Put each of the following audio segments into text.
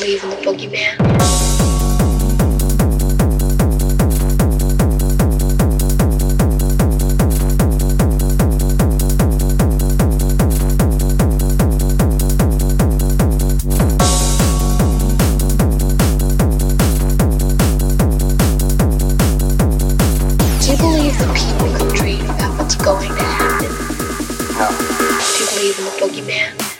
believe in the boogeyman. going to happen. No. Do you believe in the boogeyman?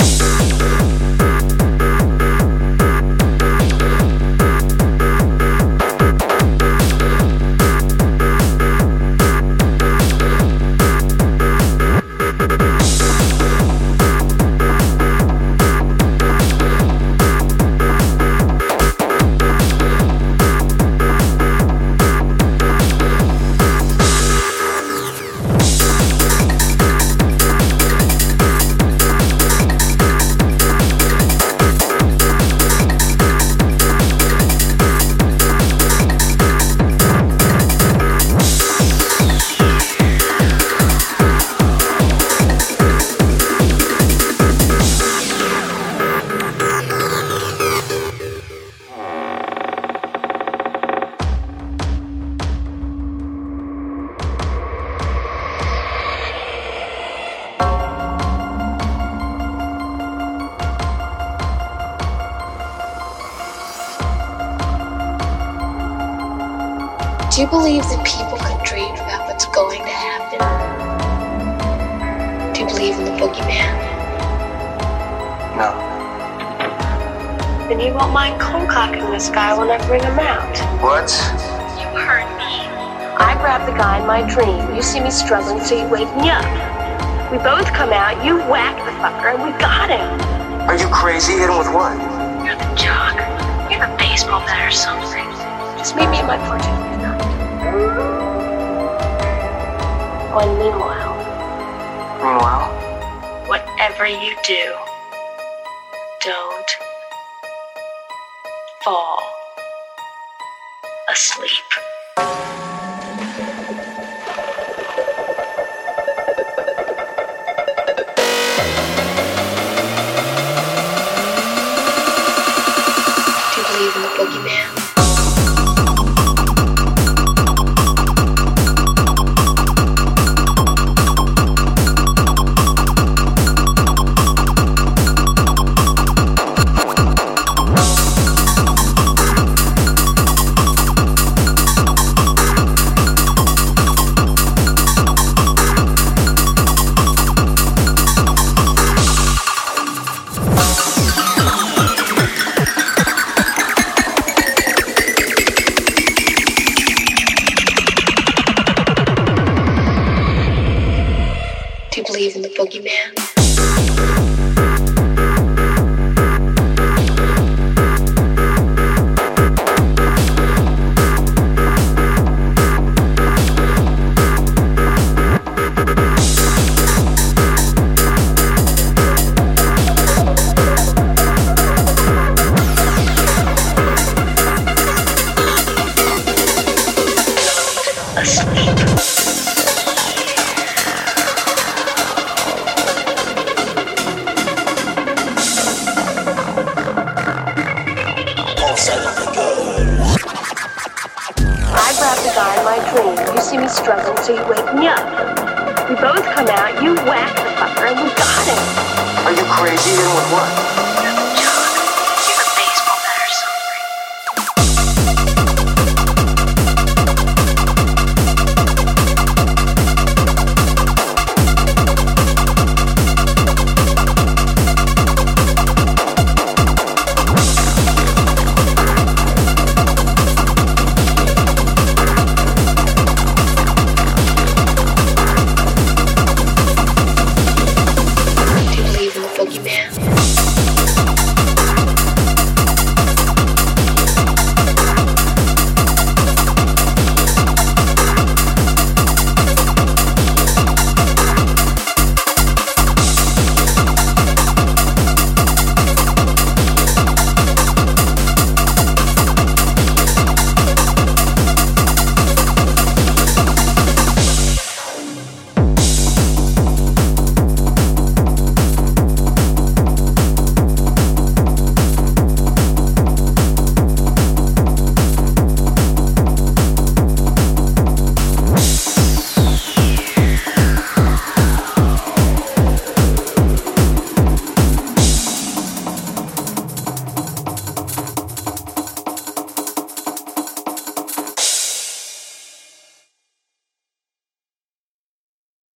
Do you believe that people can dream about what's going to happen? Do you believe in the boogeyman? No. Then you won't mind concocking this guy when I bring him out. What? You heard me. I grab the guy in my dream. You see me struggling, so you wake me up. We both come out, you whack the fucker, and we got him. Are you crazy? Hit him with what? You're the jock. You're the baseball bat or something. Just meet me in my portrait. One meanwhile, Meanwhile, whatever you do, don't fall asleep. Believe I grab the guy in my dream. You see me struggling, so you wake me up. We both come out, you whack the fucker, and we got him. are you crazy? Him with what?